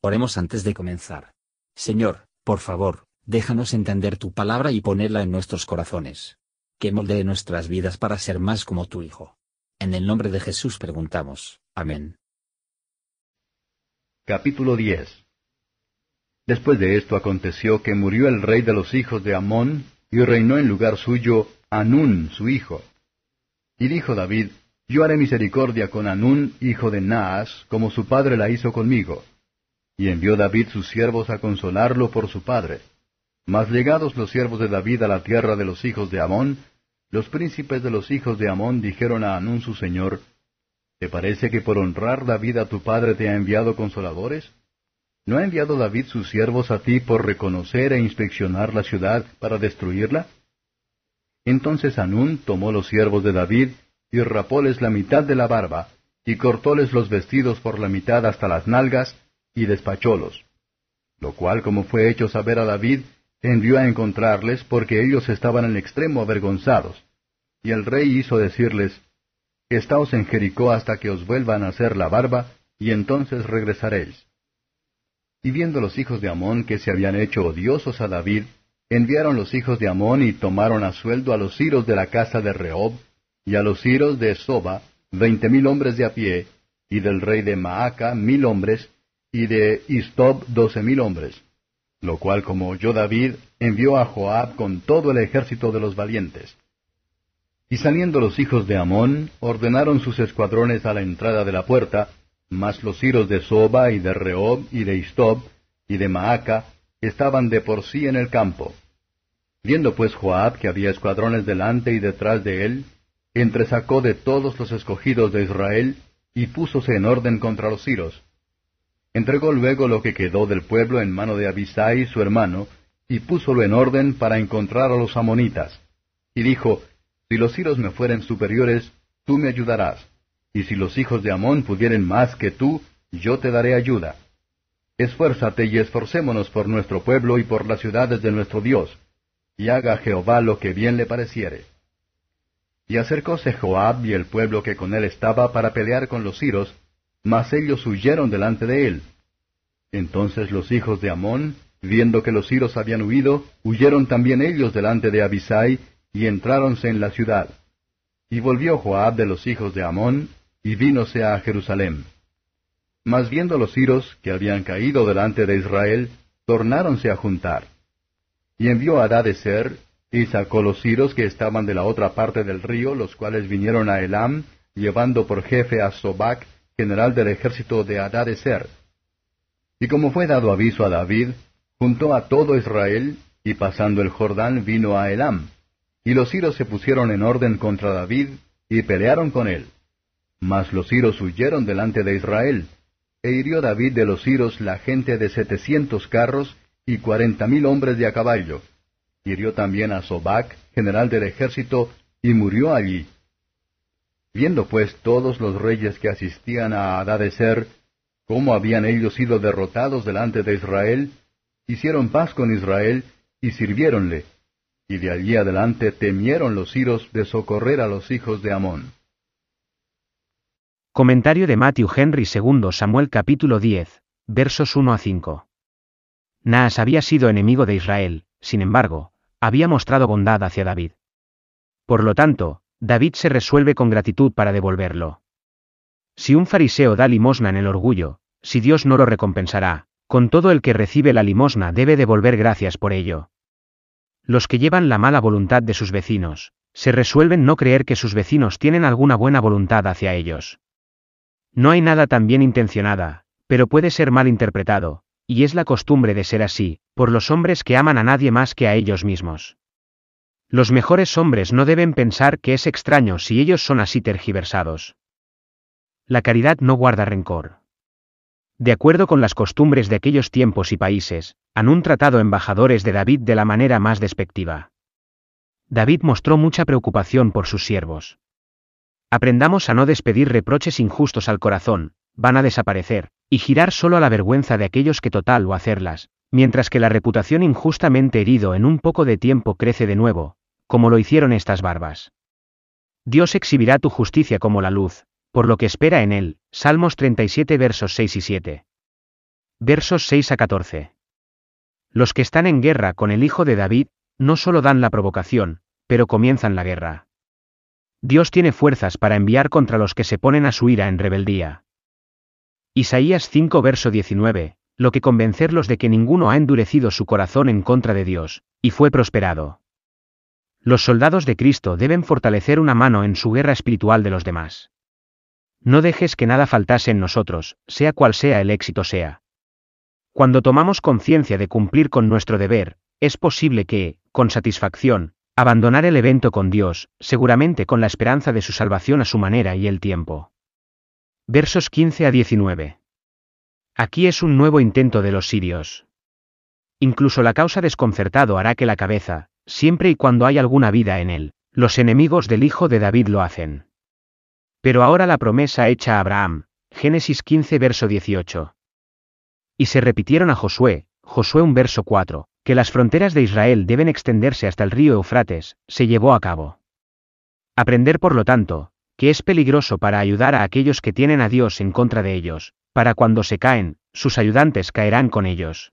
Oremos antes de comenzar. Señor, por favor, déjanos entender tu palabra y ponerla en nuestros corazones. Que moldee nuestras vidas para ser más como tu Hijo. En el nombre de Jesús preguntamos. Amén. Capítulo 10 Después de esto aconteció que murió el rey de los hijos de Amón, y reinó en lugar suyo Anún su hijo. Y dijo David, Yo haré misericordia con Anún, hijo de Naas, como su padre la hizo conmigo y envió David sus siervos a consolarlo por su padre. Mas llegados los siervos de David a la tierra de los hijos de Amón, los príncipes de los hijos de Amón dijeron a Anún su señor, ¿Te parece que por honrar David a tu padre te ha enviado consoladores? ¿No ha enviado David sus siervos a ti por reconocer e inspeccionar la ciudad para destruirla? Entonces Anún tomó los siervos de David y rapóles la mitad de la barba, y cortóles los vestidos por la mitad hasta las nalgas, y despachólos. Lo cual, como fue hecho saber a David, envió a encontrarles porque ellos estaban en extremo avergonzados. Y el rey hizo decirles, Estaos en Jericó hasta que os vuelvan a hacer la barba, y entonces regresaréis. Y viendo los hijos de Amón que se habían hecho odiosos a David, enviaron los hijos de Amón y tomaron a sueldo a los siros de la casa de Rehob, y a los siros de Soba, veinte mil hombres de a pie, y del rey de Maaca mil hombres, y de Istob doce mil hombres. Lo cual, como oyó David, envió a Joab con todo el ejército de los valientes. Y saliendo los hijos de Amón, ordenaron sus escuadrones a la entrada de la puerta, mas los hiros de Soba y de Rehob y de Istob y de Maaca estaban de por sí en el campo. Viendo pues Joab que había escuadrones delante y detrás de él, entresacó de todos los escogidos de Israel y púsose en orden contra los hiros Entregó luego lo que quedó del pueblo en mano de Abisai su hermano, y púsolo en orden para encontrar a los amonitas. Y dijo, Si los siros me fueren superiores, tú me ayudarás, y si los hijos de Amón pudieren más que tú, yo te daré ayuda. Esfuérzate y esforcémonos por nuestro pueblo y por las ciudades de nuestro Dios, y haga Jehová lo que bien le pareciere. Y acercóse Joab y el pueblo que con él estaba para pelear con los siros, mas ellos huyeron delante de él. Entonces los hijos de Amón, viendo que los siros habían huido, huyeron también ellos delante de Abisai, y entráronse en la ciudad. Y volvió Joab de los hijos de Amón, y vínose a Jerusalén. Mas viendo los siros que habían caído delante de Israel, tornáronse a juntar. Y envió a Ser, y sacó los siros que estaban de la otra parte del río, los cuales vinieron a Elam, llevando por jefe a Sobac, general del ejército de Adadeser. Y como fue dado aviso a David, juntó a todo Israel, y pasando el Jordán vino a Elam. Y los siros se pusieron en orden contra David, y pelearon con él. Mas los siros huyeron delante de Israel, e hirió David de los siros la gente de setecientos carros y cuarenta mil hombres de a caballo. Hirió también a Sobac, general del ejército, y murió allí. Viendo pues todos los reyes que asistían a Adadeser, cómo habían ellos sido derrotados delante de Israel, hicieron paz con Israel y sirviéronle, y de allí adelante temieron los siros de socorrer a los hijos de Amón. Comentario de Matthew Henry II Samuel capítulo 10, versos 1 a 5. Naas había sido enemigo de Israel, sin embargo, había mostrado bondad hacia David. Por lo tanto, David se resuelve con gratitud para devolverlo. Si un fariseo da limosna en el orgullo, si Dios no lo recompensará, con todo el que recibe la limosna debe devolver gracias por ello. Los que llevan la mala voluntad de sus vecinos, se resuelven no creer que sus vecinos tienen alguna buena voluntad hacia ellos. No hay nada tan bien intencionada, pero puede ser mal interpretado, y es la costumbre de ser así, por los hombres que aman a nadie más que a ellos mismos. Los mejores hombres no deben pensar que es extraño si ellos son así tergiversados. La caridad no guarda rencor. De acuerdo con las costumbres de aquellos tiempos y países, han tratado embajadores de David de la manera más despectiva. David mostró mucha preocupación por sus siervos. Aprendamos a no despedir reproches injustos al corazón, van a desaparecer, y girar solo a la vergüenza de aquellos que total o hacerlas, mientras que la reputación injustamente herido en un poco de tiempo crece de nuevo, como lo hicieron estas barbas. Dios exhibirá tu justicia como la luz, por lo que espera en él. Salmos 37 versos 6 y 7. Versos 6 a 14. Los que están en guerra con el Hijo de David, no solo dan la provocación, pero comienzan la guerra. Dios tiene fuerzas para enviar contra los que se ponen a su ira en rebeldía. Isaías 5 verso 19, lo que convencerlos de que ninguno ha endurecido su corazón en contra de Dios, y fue prosperado. Los soldados de Cristo deben fortalecer una mano en su guerra espiritual de los demás. No dejes que nada faltase en nosotros, sea cual sea el éxito sea. Cuando tomamos conciencia de cumplir con nuestro deber, es posible que, con satisfacción, abandonar el evento con Dios, seguramente con la esperanza de su salvación a su manera y el tiempo. Versos 15 a 19. Aquí es un nuevo intento de los sirios. Incluso la causa desconcertado hará que la cabeza, siempre y cuando hay alguna vida en él, los enemigos del Hijo de David lo hacen. Pero ahora la promesa hecha a Abraham, Génesis 15 verso 18. Y se repitieron a Josué, Josué un verso 4, que las fronteras de Israel deben extenderse hasta el río Eufrates, se llevó a cabo. Aprender por lo tanto, que es peligroso para ayudar a aquellos que tienen a Dios en contra de ellos, para cuando se caen, sus ayudantes caerán con ellos.